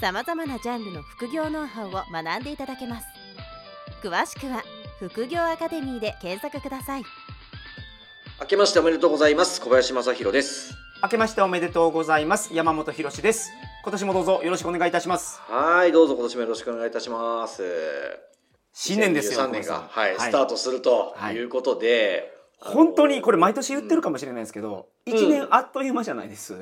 さまざまなジャンルの副業ノウハウを学んでいただけます。詳しくは副業アカデミーで検索ください。明けましておめでとうございます。小林正弘です。明けましておめでとうございます。山本博です。今年もどうぞよろしくお願いいたします。はいどうぞ今年もよろしくお願いいたします。新年ですよ2023年が、はい、スタートするとい。うことで、本当にこれ毎年言ってるかもしれないですけど、一、うん、年あっという間じゃないです、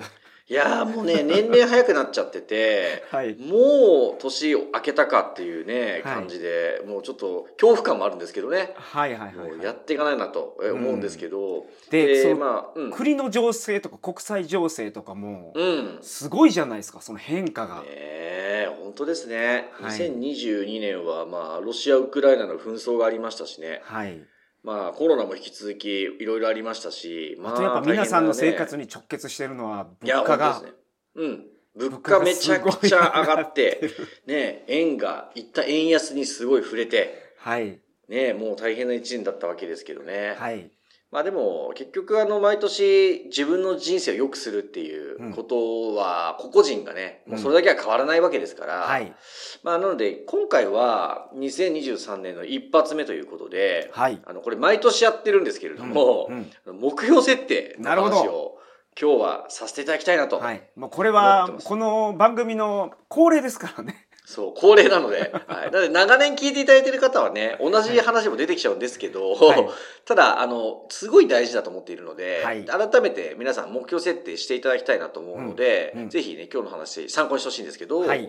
いやもうね、年齢早くなっちゃってて、はい、もう年明けたかっていうね、感じで、もうちょっと恐怖感もあるんですけどね。はいはいはい、はい、やっていかないなと思うんですけど。うん、で、でまあ、うん、国の情勢とか国際情勢とかも、すごいじゃないですか、その変化が。ね本当ですね。2022年は、まあ、ロシア・ウクライナの紛争がありましたしね。はい。まあコロナも引き続きいろいろありましたし、まあ、あとやっぱ皆さんの生活に直結してるのは物価が、ね、うん物価めちゃくちゃ上がって、ね、円がいった円安にすごい触れて、はい。ね、もう大変な一年だったわけですけどね。はい。まあでも、結局あの、毎年自分の人生を良くするっていうことは、個々人がね、もうそれだけは変わらないわけですから、はい。まあなので、今回は2023年の一発目ということで、はい。あの、これ毎年やってるんですけれども、目標設定の話を、今日はさせていただきたいなと。はい。もうこれは、この番組の恒例ですからね。そう、恒例なので。はい。なので、長年聞いていただいている方はね、同じ話も出てきちゃうんですけど、はい、ただ、あの、すごい大事だと思っているので、はい、改めて皆さん目標設定していただきたいなと思うので、うん。うん、ぜひね、今日の話参考にしてほしいんですけど、はい、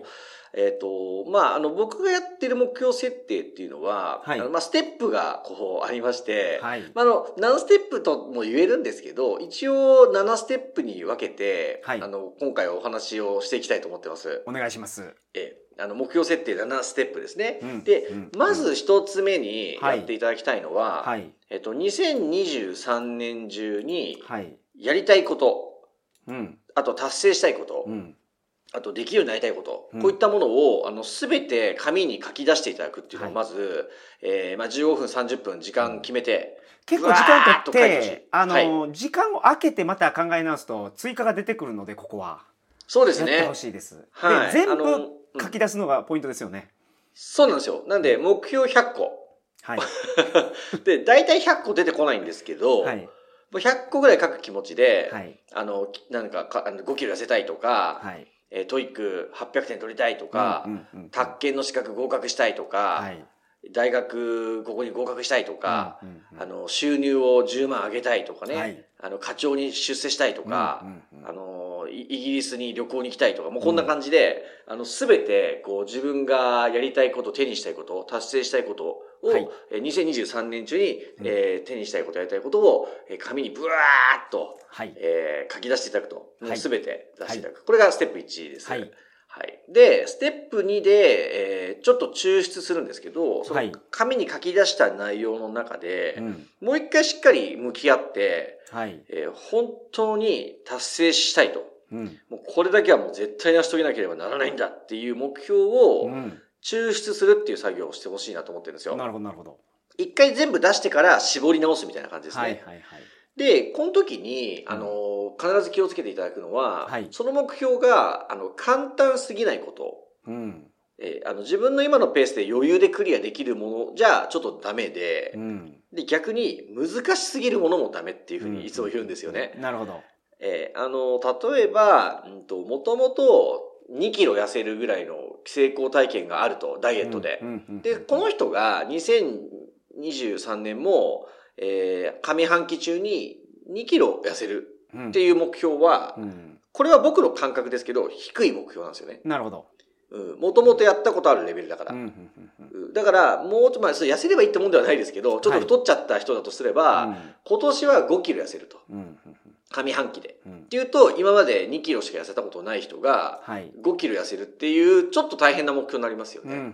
えっ、ー、と、まあ、あの、僕がやってる目標設定っていうのは、はい、あのまあ、ステップがこうありまして、はい、まあ、あの、何ステップとも言えるんですけど、一応7ステップに分けて、はい、あの、今回お話をしていきたいと思ってます。お願いします。えあの、目標設定7ステップですね。うん、で、うん、まず一つ目にやっていただきたいのは、はい、えっと、2023年中に、やりたいこと、うん、あと達成したいこと、うん、あとできるようになりたいこと、こういったものを、あの、すべて紙に書き出していただくっていうのを、まず、はい、えー、まあ、15分、30分時間決めて、結構時間とって、あの、はい、時間を空けてまた考え直すと、追加が出てくるので、ここは。そうですね。やってほしいです。はい。で、全部、書き出すのがポイントですよね。そうなんですよ。なんで、目標100個。はい。で、大体100個出てこないんですけど、はい。100個ぐらい書く気持ちで、はい、あの、なんかか、5キロ痩せたいとか、はい、えー、 TOEIC 800点取りたいとか、うんうんうん、宅建の資格合格したいとか、はい、大学ここに合格したいとか、うんうんうん、あの、収入を10万上げたいとかね、はい、あの、課長に出世したいとか、うんうんうん、あの、イギリスに旅行に行きたいとか、もうこんな感じで、うん、あの、すべて、こう、自分がやりたいこと、手にしたいこと、達成したいことを、はい、2023年中に、うん、えー、手にしたいこと、やりたいことを、紙にブワーッと、はい、えー、書き出していただくと。すべて出していただく、はい。これがステップ1です。はい。はい。で、ステップ2で、えー、ちょっと抽出するんですけど、その紙に書き出した内容の中で、はい、もう一回しっかり向き合って、はい、えー、本当に達成したいと。うん、もうこれだけはもう絶対成し遂げなければならないんだっていう目標を抽出するっていう作業をしてほしいなと思ってるんですよ。なるほど、なるほど。一回全部出してから絞り直すみたいな感じですね。はいはいはい。で、この時に、あの、必ず気をつけていただくのは、はい、その目標が、あの、簡単すぎないこと。うん。えー、あの自分の今のペースで余裕でクリアできるものじゃちょっとダメで、うん、で逆に難しすぎるものもダメっていうふうにいつも言うんですよね。うん、なるほど。えー、あの、例えば、うんと、もともと2キロ痩せるぐらいの成功体験があると、ダイエットで。で、この人が2023年も、えー、上半期中に2キロ痩せるっていう目標は、うん、これは僕の感覚ですけど、低い目標なんですよね。なるほど。うん。もともとやったことあるレベルだから。だから、もうちょっと、まあ、痩せればいいってもんではないですけど、ちょっと太っちゃった人だとすれば、はい、今年は5キロ痩せると。上半期で。うん、っていうと、今まで2キロしか痩せたことない人が、5キロ痩せるっていう、ちょっと大変な目標になりますよね。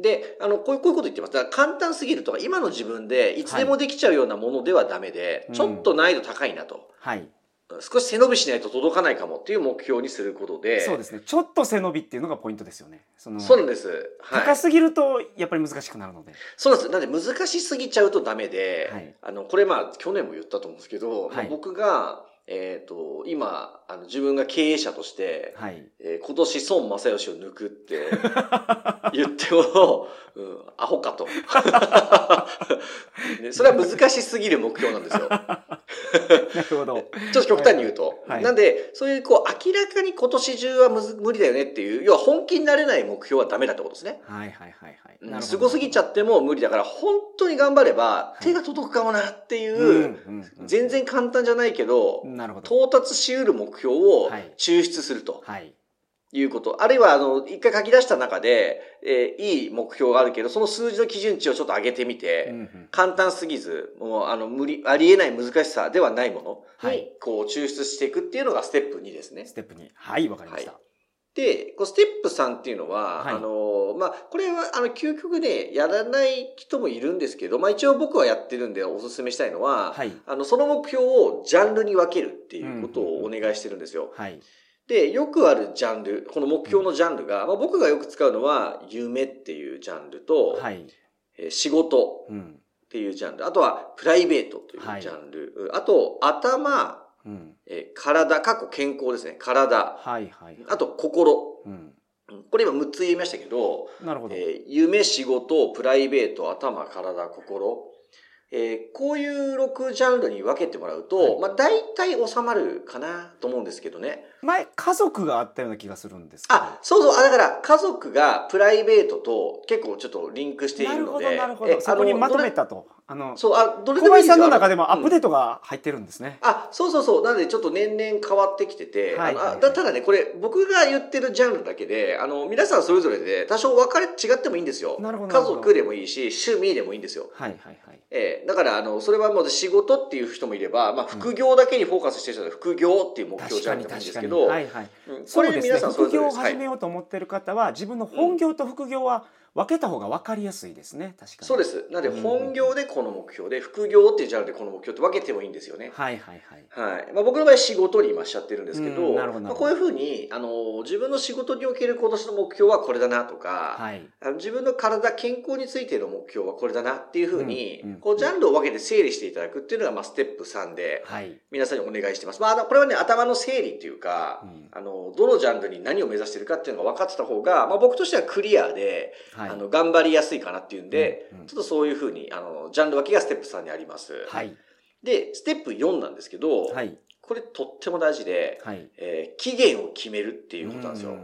で、あの、こういう、こういうこと言ってます。だから簡単すぎるとか、今の自分でいつでもできちゃうようなものではダメで、はい、ちょっと難易度高いなと。はい。少し背伸びしないと届かないかもっていう目標にすることで。そうですね。ちょっと背伸びっていうのがポイントですよね。そのそうなんです。はい、高すぎるとやっぱり難しくなるので。そうなんです。なんで難しすぎちゃうとダメで、はい、あの、これまあ去年も言ったと思うんですけど、はい、僕がえっ、ー、と、今、あの、自分が経営者として、はい、えー、今年孫正義を抜くって 言っても、うん、アホかと。ね、それは難しすぎる目標なんですよ。なるほど。ちょっと極端に言うと。はい、なんで、そういう、こう、明らかに今年中は無理だよねっていう、要は本気になれない目標はダメだってことですね。はいはいはいはい。すごすぎちゃっても無理だから、本当に頑張れば、手が届くかもなっていう、全然簡単じゃないけど、なるほど。到達し得る目標を抽出すると。はい。いうこと。あるいは、あの、一回書き出した中で、えー、いい目標があるけど、その数字の基準値をちょっと上げてみて、うんうん、簡単すぎず、もう、あの、無理、ありえない難しさではないものはい。こう、抽出していくっていうのがステップ2ですね。ステップ2。はい、わかりました。はいで、こうステップ3っていうのは、はい、あの、まあ、これは、あの、究極でやらない人もいるんですけど、まあ、一応僕はやってるんでお勧めしたいのは、はい、あの、その目標をジャンルに分けるっていうことをお願いしてるんですよ。はい。で、よくあるジャンル、この目標のジャンルが、まあ、僕がよく使うのは、夢っていうジャンルと、はい、え仕事っていうジャンル、あとはプライベートというジャンル、はい、あと、頭、うん、えー、体、過去健康ですね。体。はいはい、はい、あと、心。うん、これ今6つ言いましたけど、なるほど。えー、夢、仕事、プライベート、頭、体、心。えー、こういう6ジャンルに分けてもらうと、はい、まあ大体収まるかなと思うんですけどね。前、家族があったような気がするんですあ、そうそう。あ、だから家族がプライベートと結構ちょっとリンクしているので。なるほど。そこにまとめたと。あの、そう、あ、どれでもいいさんの中でもアップデートが入ってるんですね。うん、あ、そうそうそう。なのでちょっと年々変わってきてて、はいはいはい、ただね、これ僕が言ってるジャンルだけで、あの、皆さんそれぞれで多少分かれ、違ってもいいんですよ。なるほど。家族でもいいし、趣味でもいいんですよ。はいはいはい。えー、だから、あの、それはもう仕事っていう人もいれば、まあ、副業だけにフォーカスしてる人は副業っていう目標じゃないんですけど、はいはい。うん、これ皆さんそれぞれ、ね、副業を始めようと思ってる方は、自分の本業と副業は、分けた方が分かりやすいですね。確かに。そうです。なので本業でこの目標で、副業っていうジャンルでこの目標って分けてもいいんですよね。はいはいはい、はい。まあ、僕の場合仕事に今しちゃってるんですけど,、なるほど。まあ、こういうふうにあの自分の仕事における今年の目標はこれだなとか、はい、あの自分の体健康についての目標はこれだなっていうふうに、んこうジャンルを分けて整理していただくっていうのが、まあ、ステップ3で、はい、皆さんにお願いしてます、まあ、これはね頭の整理っていうか、うん、あのどのジャンルに何を目指してるかっていうのが分かってた方が、まあ、僕としてはクリアで、はい、あの頑張りやすいすいかなっていうんで、うんうん、ちょっとそういうふうに、あの、ジャンル分けがステップ3にあります。はい。で、ステップ4なんですけど、はい。これとっても大事で、はい、えー、期限を決めるっていうことなんですよ。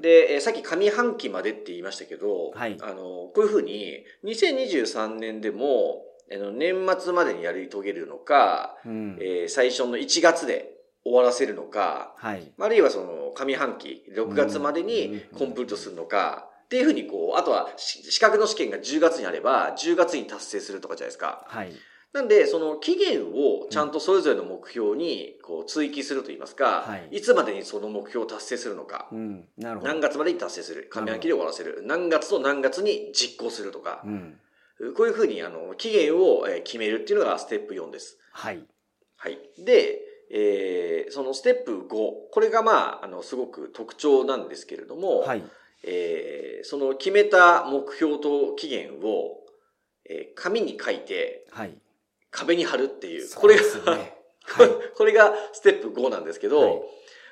で、えー、さっき上半期までって言いましたけど、はい、あの、こういうふうに、2023年でも、あの年末までにやり遂げるのか、うん、えー、最初の1月で終わらせるのか、はい、あるいはその上半期、6月までにコンプリートするのか、っていうふうにこう、あとは資格の試験が10月にあれば、10月に達成するとかじゃないですか。はい。なんで、その期限をちゃんとそれぞれの目標にこう追記するといいますか、はい、いつまでにその目標を達成するのか、うん、なるほど何月までに達成する、上半期で終わらせる、何月と何月に実行するとか、うん、こういうふうにあの期限を決めるっていうのがステップ4です。はい。はい。で、えー、そのステップ5、これがまあ、あの、すごく特徴なんですけれども、はい。えー、その決めた目標と期限を、えー、紙に書いて、はい、壁に貼るっていう、これが、ねはい、これがステップ5なんですけど、はい、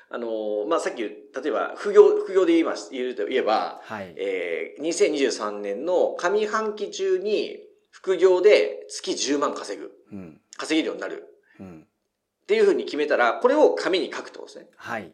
あのまあ、さっき、例えば、副業、副業で言います、言うと言えば、はい、えー、2023年の上半期中に副業で月10万稼ぐ、うん、稼げるようになる、うん、っていうふうに決めたら、これを紙に書くってことですね。はい。はい。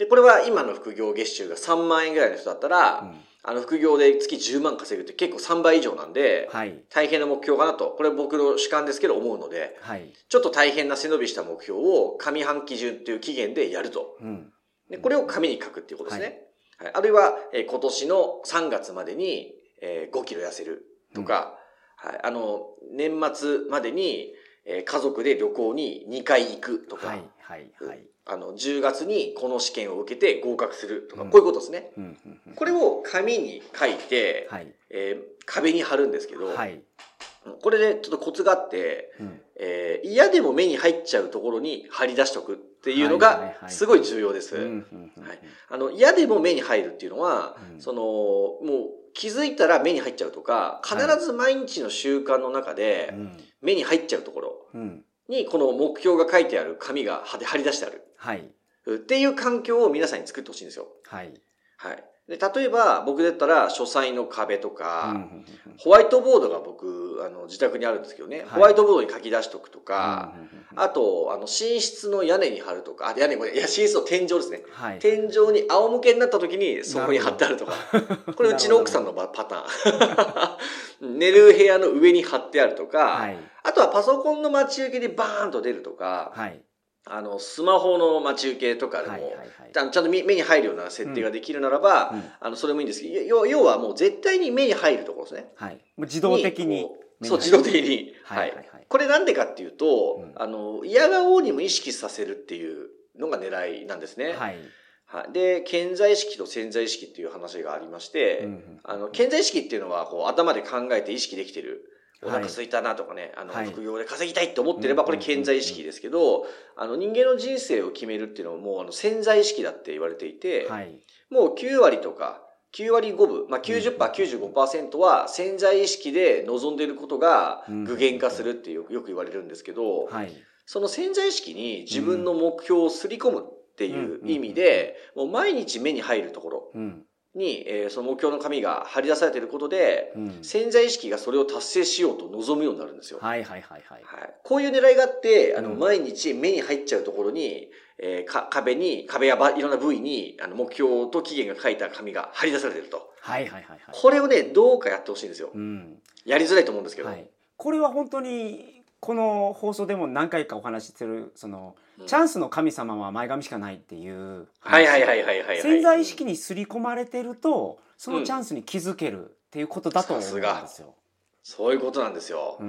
で、これは今の副業月収が3万円ぐらいの人だったら、うん、あの副業で月10万稼ぐって結構3倍以上なんで、はい、大変な目標かなと、これは僕の主観ですけど思うので、はい、ちょっと大変な背伸びした目標を上半期中っていう期限でやると。うん、でこれを紙に書くっていうことですね。はい、あるいは、えー、今年の3月までに、えー、5キロ痩せるとか、うん、はい、あの、年末までに、えー、家族で旅行に2回行くとか、はいはいはい、あの10月にこの試験を受けて合格するとか、うん、こういうことですね、うんうんうん、これを紙に書いて、はい、えー、壁に貼るんですけど、はい、これでちょっとコツがあって、うん、えー、嫌でも目に入っちゃうところに貼り出しとくっていうのがすごい重要です。あの嫌でも目に入るっていうのは、うん、そのもう気づいたら目に入っちゃうとか必ず毎日の習慣の中で目に入っちゃうところにこの目標が書いてある紙が貼り出してある。はい。っていう環境を皆さんに作ってほしいんですよ。はい。はい。で、例えば僕だったら書斎の壁とか、ホワイトボードが僕、あの、自宅にあるんですけどね、はい、ホワイトボードに書き出しとくとか、あと、あの、寝室の屋根に貼るとか、あ、屋根、いや、寝室の天井ですね。はい、天井に仰向けになった時にそこに貼ってあるとか。これうちの奥さんのパターン。寝る部屋の上に貼ってあるとか、はい、あとはパソコンの待ち受けでバーンと出るとか、はいあの、スマホの待ち受けとかでも、はいはいはい、ちゃんと目に入るような設定ができるならば、うん、あの、それもいいんですけど、要要はもう絶対に目に入るところですね。はい。もう自動的に。そう、自動的に。はい。はい、これなんでかっていうと、うん、あの、嫌顔にも意識させるっていうのが狙いなんですね。はい。はい、で、潜在意識と潜在意識っていう話がありまして、うんうん、あの、潜在意識っていうのは、こう、頭で考えて意識できてる。お腹空いたなとかね、あの、副業で稼ぎたいって思ってれば、これ潜在意識ですけど、あの、人間の人生を決めるっていうのはもう、あの、潜在意識だって言われていて、もう9割とか、9割5分、まあ90%、95%は潜在意識で望んでいることが具現化するってよく言われるんですけど、その潜在意識に自分の目標をすり込むっていう意味で、もう毎日目に入るところ、に、えー、その目標の紙が貼り出されていることで、うん、潜在意識がそれを達成しようと望むようになるんですよ。はいはいはいはい。はい、こういう狙いがあって、あの、うん、毎日目に入っちゃうところに、えー、か壁に、壁やばいろんな部位に、あの、目標と期限が書いた紙が貼り出されていると。はいはいはい、はい。これをね、どうかやってほしいんですよ。うん。やりづらいと思うんですけど。はい、これは本当に、この放送でも何回かお話ししてる、その、チャンスの神様は前髪しかないっていうはいはいはいはいはい潜在意識に刷り込まれてるとそのチャンスに気づけるっていうことだと思うんですよ。そういうことなんですよ。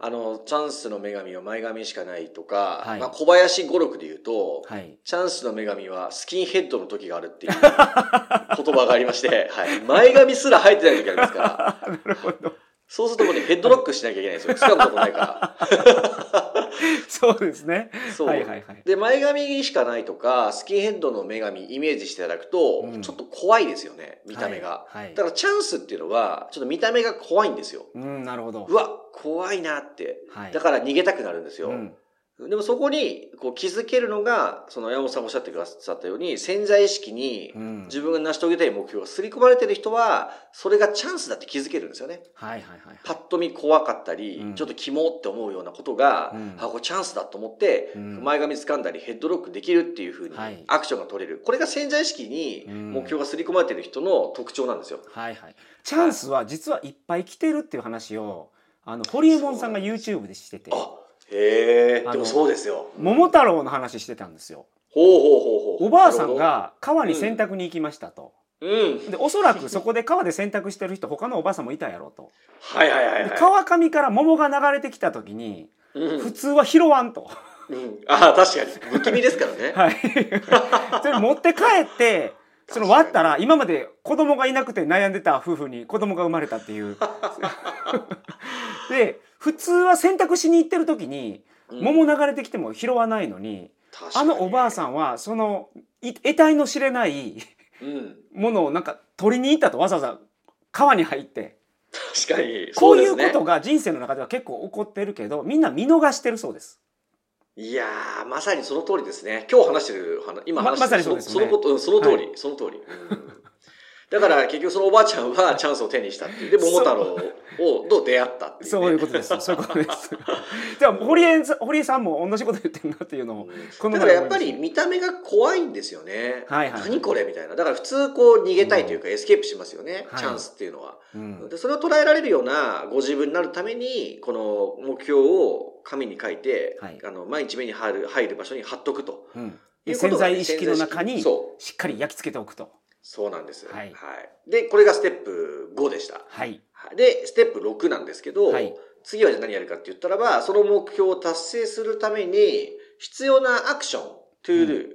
あの、チャンスの女神は前髪しかないとか、はい、まあ、小林語録で言うと、はい、チャンスの女神はスキンヘッドの時があるっていう 言葉がありまして、はい、前髪すら生えてない時ありますから。なるほど。そうするともうね、ヘッドロックしなきゃいけないんですよ。掴むことないから。そうですね。そう。はいはいはい。で、前髪しかないとか、スキンヘッドの女神イメージしていただくと、うん、ちょっと怖いですよね、見た目が、はいはい。だからチャンスっていうのは、ちょっと見た目が怖いんですよ。うん、なるほど。うわ、怖いなって。はい、だから逃げたくなるんですよ。うんでもそこにこう気づけるのが、その山本さんおっしゃってくださったように、潜在意識に自分が成し遂げたい目標が刷り込まれてる人は、それがチャンスだって気づけるんですよね。はいはいはい。パッと見怖かったり、ちょっとキモって思うようなことが、うん、あ、これチャンスだと思って、前髪掴んだりヘッドロックできるっていうふうにアクションが取れる。これが潜在意識に目標が刷り込まれてる人の特徴なんですよ。はいはい。チャンスは実はいっぱい来てるっていう話を、あの、ホリエモンさんが YouTube でしてて。あへえでもそうですよ。桃太郎の話してたんですよ。ほうほうほうほう。おばあさんが川に洗濯に行きましたと、うん、でおそらくそこで川で洗濯してる人他のおばあさんもいたやろうと。はいはいはい、はい、川上から桃が流れてきた時に、うん、普通は拾わんと、うん、ああ確かに。不気味ですからね。はい。それ持って帰ってその割ったら今まで子供がいなくて悩んでた夫婦に子供が生まれたっていう。で普通は洗濯しに行ってる時に桃流れてきても拾わないのに、あのおばあさんはその得体の知れないものをなんか取りに行ったとわざわざ川に入って。確かにこういうことが人生の中では結構起こってるけどみんな見逃してるそうです。いやまさにその通りですね。今日話してる今話してる、ま、まさにそうです、ね、そのこと、その通り、はい、その通り。うんだから結局そのおばあちゃんはチャンスを手にしたっていう。で、桃太郎をと出会ったっていう、ね、そういうことです。そういうことです。じゃあ、堀江堀江さんも同じこと言ってるなっていうのを、このだからやっぱり見た目が怖いんですよね。はいはい。何これみたいな。だから普通こう逃げたいというか、エスケープしますよね。チャンスっていうのは、うん、で。それを捉えられるようなご自分になるために、この目標を紙に書いて、はい、あの毎日目に入る入る場所に貼っとくと。うん潜在意識の中にしっかり焼き付けておくと。そうなんです。はい。はい。で、これがステップ5でした。はい。で、ステップ6なんですけど、はい、次は何やるかって言ったらば、その目標を達成するために必要なアクション、 to do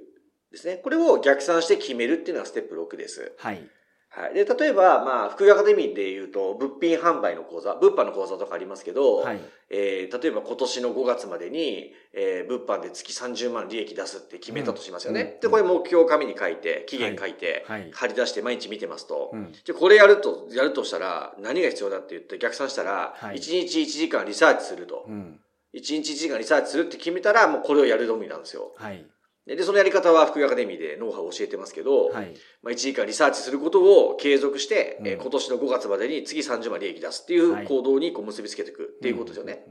ですね。これを逆算して決めるっていうのがステップ6です。はい。はい。で、例えば、まあ、福井アカデミーで言うと、物品販売の講座、物販の講座とかありますけど、はい、えー、例えば今年の5月までに、えー、物販で月30万利益出すって決めたとしますよね。うん、で、これ目標を紙に書いて、期限書いて、はい、貼り出して毎日見てますと、うん、じゃこれやると、やるとしたら、何が必要だって言って逆算したら、はい、1日1時間リサーチすると。うん、1日1時間リサーチするって決めたら、もうこれをやるのみなんですよ。はい。で、そのやり方は福井アカデミーでノウハウを教えてますけど、はい、まあ1時間リサーチすることを継続して、うん、え今年の5月までに次30万利益出すっていう行動にこう結びつけていくっていうことですよね。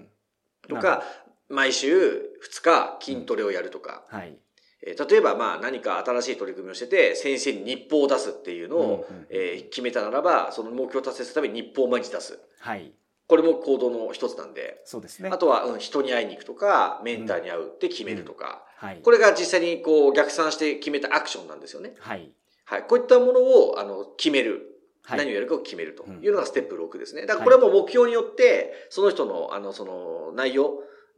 とか、毎週2日筋トレをやるとか、はい、え例えばまあ何か新しい取り組みをしてて、先生に日報を出すっていうのを、え決めたならば、その目標を達成するために日報を毎日出す。はい。これも行動の一つなんで。そうですね。あとは、うん、人に会いに行くとか、メンターに会うって決めるとか。はい。これが実際にこう逆算して決めたアクションなんですよね。はい。はい。こういったものを、あの、決める。はい、何をやるかを決めるというのがステップ6ですね。だからこれはもう目標によって、その人の、あの、その内容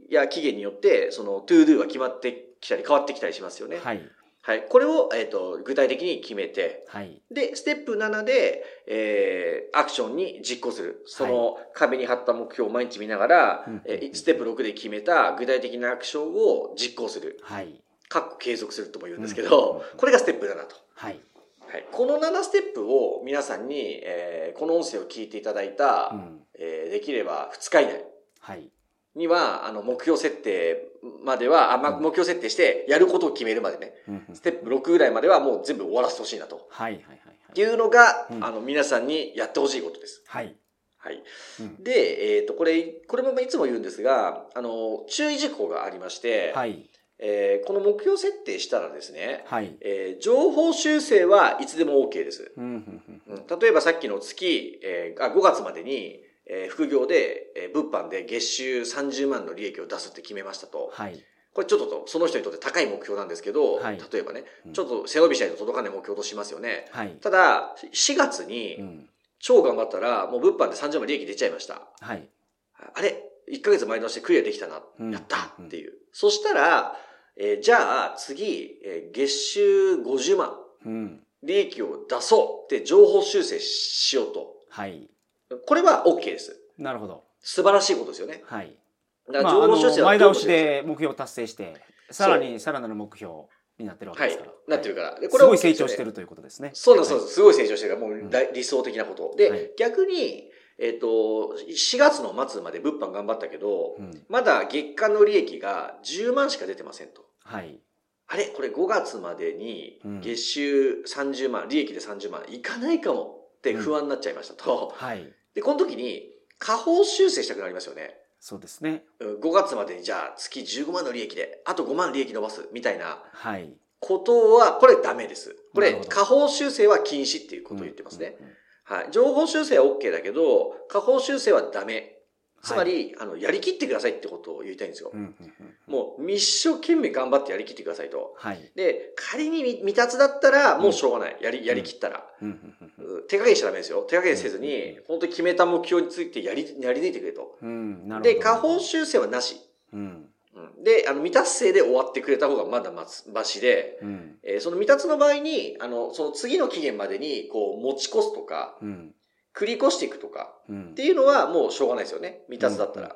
や期限によって、その、 to do が決まってきたり変わってきたりしますよね。はい。はい。これを、えっ、ー、と、具体的に決めて、はい。で、ステップ7で、えー、アクションに実行する。その、壁に貼った目標を毎日見ながら、はい、えー、ステップ6で決めた具体的なアクションを実行する。はい。かっこ継続するとも言うんですけど、うん、これがステップ7と。はい。はい、この7ステップを皆さんに、えー、この音声を聞いていただいた、うん、えー、できれば2日以内。はい。には、あの、目標設定までは、あまあ、目標設定して、やることを決めるまでね、ステップ6ぐらいまではもう全部終わらせてほしいなと。はい、はい、はい。っていうのが、あの、皆さんにやってほしいことです。はい。はい。で、えっ、と、これ、これもいつも言うんですが、あの、注意事項がありまして、はい。えー、この目標設定したらですね、はいえー、情報修正はいつでも OK です。うん、例えばさっきの月、えー、あ5月までに、えー、副業で、えー、物販で月収30万の利益を出すって決めましたと。はい。これちょっとその人にとって高い目標なんですけど、はい、例えばね、ちょっと背伸びしないと届かない目標としますよね。はい。ただ、4月に、超頑張ったら、もう物販で30万利益出ちゃいました。はい。あれ ?1 ヶ月前倒してクリアできたな。うん、やったっていう。そしたら、えー、じゃあ次、えー、月収50万。うん。利益を出そうって情報修正しようと。はい。これは OK です。なるほど。素晴らしいことですよね。はい。だから情報修正は、前倒しで目標を達成して、さらにさらなる目標になってるわけですから。はい、なってるから。で、これ、すごい成長してるということですね。そうなんです、そうです。すごい成長してるから、もう理想的なこと。で、逆に、えっ、と、4月の末まで物販頑張ったけど、まだ月間の利益が10万しか出てませんと。はい。あれ？これ5月までに月収30万、利益で30万いかないかもって不安になっちゃいましたと。はい。で、この時に、下方修正したくなりますよね。そうですね。5月までにじゃあ月15万の利益で、あと5万利益伸ばすみたいな。はい。ことは、これダメです。これ、下方修正は禁止っていうことを言ってますね。はい。情報修正は OK だけど、下方修正はダメ。つまり、はい、あの、やりきってくださいってことを言いたいんですよ。もう、一生懸命頑張ってやりきってくださいと。はい、で、仮に未達だったら、もうしょうがない。やり、やりきったら。手加減しちゃダメですよ。手加減せずに、本当に決めた目標についてやり、やり抜いてくれと。で、下方修正はなし。うんで、あの、未達成で終わってくれた方がまだましで、うん、えー、その未達の場合に、あの、その次の期限までに、こう、持ち越すとか、うん、繰り越していくとか、っていうのはもうしょうがないですよね。未達だったら。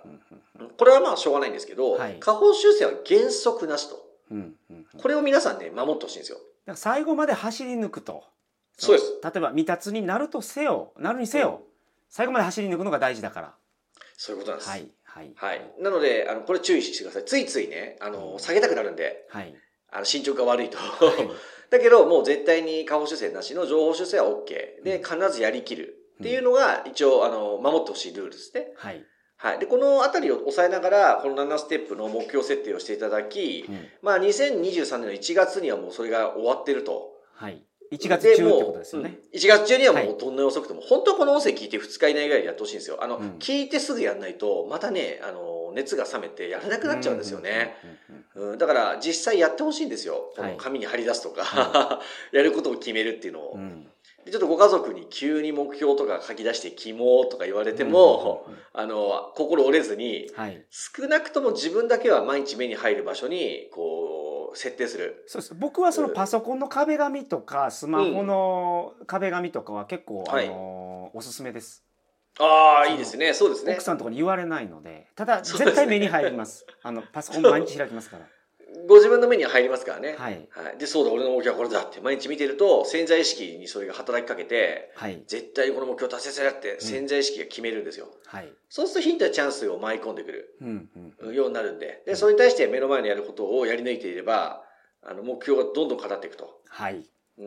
これはまあしょうがないんですけど、はい、下方修正は原則なしと。これを皆さんね、守ってほしいんですよ。最後まで走り抜くと。そうです。例えば未達になるとせよ、なるにせよ、最後まで走り抜くのが大事だから。そういうことなんです。はい。はい。はい。なので、あの、これ注意してください。ついついね、あの、下げたくなるんで、はい。あの、進捗が悪いと。はい、だけど、もう絶対に下方修正なしの情報修正は OK。で、必ずやりきる。っていうのが、一応、あの、守ってほしいルールですね。はい。はい。で、このあたりを抑えながら、この7ステップの目標設定をしていただき、うん、まあ、2023年の1月にはもうそれが終わってると。はい。1月中ってことですよね。1月中にはもうどんな遅くても、はい、本当はこの音声聞いて2日以内ぐらいでやってほしいんですよ。あの、うん、聞いてすぐやんないと、またね、あの、熱が冷めてやらなくなっちゃうんですよね。だから実際やってほしいんですよ。この紙に貼り出すとか、はい、やることを決めるっていうのを。うんちょっとご家族に急に目標とか書き出してキモとか言われても、あの、心折れずに、はい、少なくとも自分だけは毎日目に入る場所に、こう、設定する。そうです。僕はそのパソコンの壁紙とか、スマホの壁紙とかは結構、うん、あの、はい、おすすめです。ああ、いいですね。そうですね。奥さんとかに言われないので、ただ、絶対目に入ります。あの、パソコン毎日開きますから。ご自分の目に入りますからね。はい。はい、で、そうだ、俺の目標はこれだって毎日見てると、潜在意識にそれが働きかけて、はい、絶対この目標達成するって潜在意識が決めるんですよ。はい。そうするとヒントやチャンスを舞い込んでくる、うんうん、ようになるんで、で、それに対して目の前にやることをやり抜いていれば、あの、目標がどんどん語っていくと。はい。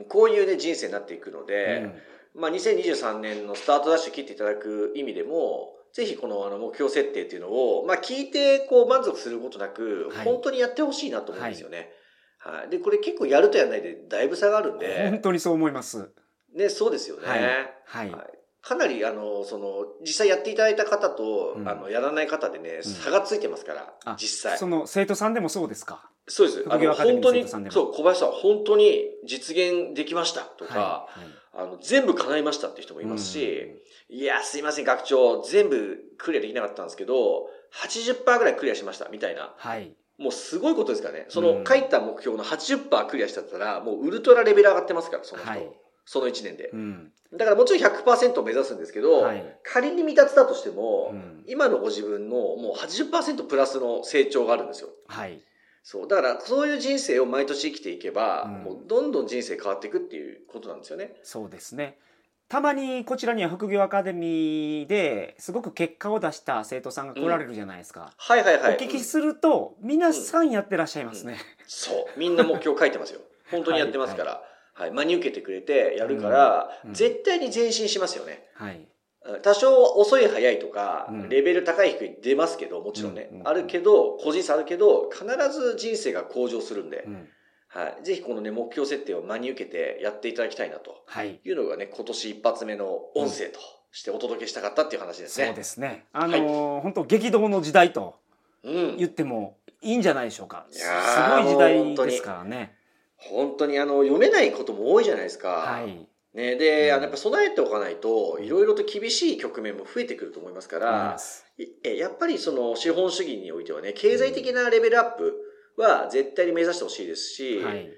こういうね、人生になっていくので、うん、まあ、2023年のスタートダッシュ切っていただく意味でも、ぜひこのあの目標設定っていうのを、まあ聞いてこう満足することなく、本当にやってほしいなと思うんですよね。はい、はい。で、これ結構やるとやらないでだいぶ差があるんで。本当にそう思います。ね、そうですよね。はい。はい、はいかなり、あの、その、実際やっていただいた方と、うん、あの、やらない方でね、差がついてますから、うん、実際。その、生徒さんでもそうですか？そうです。あの、本当に、そう、小林さん、本当に実現できましたとか、はいはい、あの、全部叶いましたって人もいますし、うん、いや、すいません、学長、全部クリアできなかったんですけど、80%ぐらいクリアしました、みたいな。はい。もうすごいことですからね。その書いた目標の80%クリアしちゃったら、もうウルトラレベル上がってますから、その人。はい、その1年で。うん、だからもちろん100%を目指すんですけど、はい、仮に未達だとしても、うん、今のご自分のもう80%プラスの成長があるんですよ。はい。そう。だから、そういう人生を毎年生きていけば、うん、もうどんどん人生変わっていくっていうことなんですよね。そうですね。たまにこちらには副業アカデミーですごく結果を出した生徒さんが来られるじゃないですか。うん、はいはいはい。お聞きすると、皆さんやってらっしゃいますね。そう。みんな目標書いてますよ。本当にやってますから。はい、はい、真に受けてくれてやるから、絶対に前進しますよね。はい。多少遅い早いとか、レベル高い低い出ますけど、もちろんね。あるけど、個人差あるけど、必ず人生が向上するんで、はい。ぜひこのね、目標設定を真に受けてやっていただきたいなと。はい。いうのがね、今年一発目の音声としてお届けしたかったっていう話ですね。そうですね。あのー、本当激動の時代と言ってもいいんじゃないでしょうか。すごい時代ですからね。本当にあの、読めないことも多いじゃないですか。はい。ね、で、あの、やっぱ備えておかないと、いろいろと厳しい局面も増えてくると思いますから、えやっぱりその資本主義においてはね、経済的なレベルアップは絶対に目指してほしいですし、はい、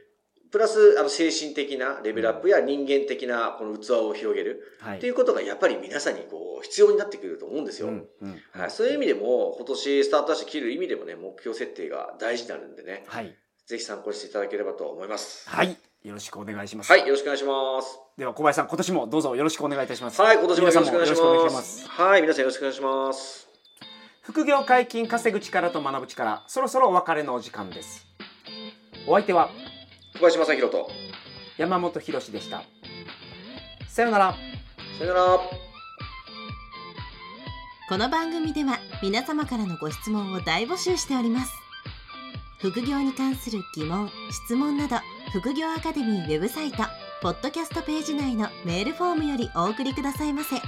プラス、あの、精神的なレベルアップや人間的なこの器を広げる、はい、っていうことがやっぱり皆さんにこう、必要になってくると思うんですよ。うんうん、はい、そういう意味でも、今年スタートして切る意味でもね、目標設定が大事になるんでね、はい、ぜひ参考にしていただければと思います。はい。よろしくお願いします。はい、よろしくお願いします。では小林さん、今年もどうぞよろしくお願いいたします。はい、今年もよろしくお願いします。はい、皆さんよろしくお願いします。副業解禁稼ぐ力と学ぶ力、そろそろお別れのお時間です。お相手は小林正弘と山本博でした。さよなら。さよなら。この番組では皆様からのご質問を大募集しております。副業に関する疑問・質問など副業アカデミーウェブサイトポッドキャストページ内のメールフォームよりお送りくださいませ。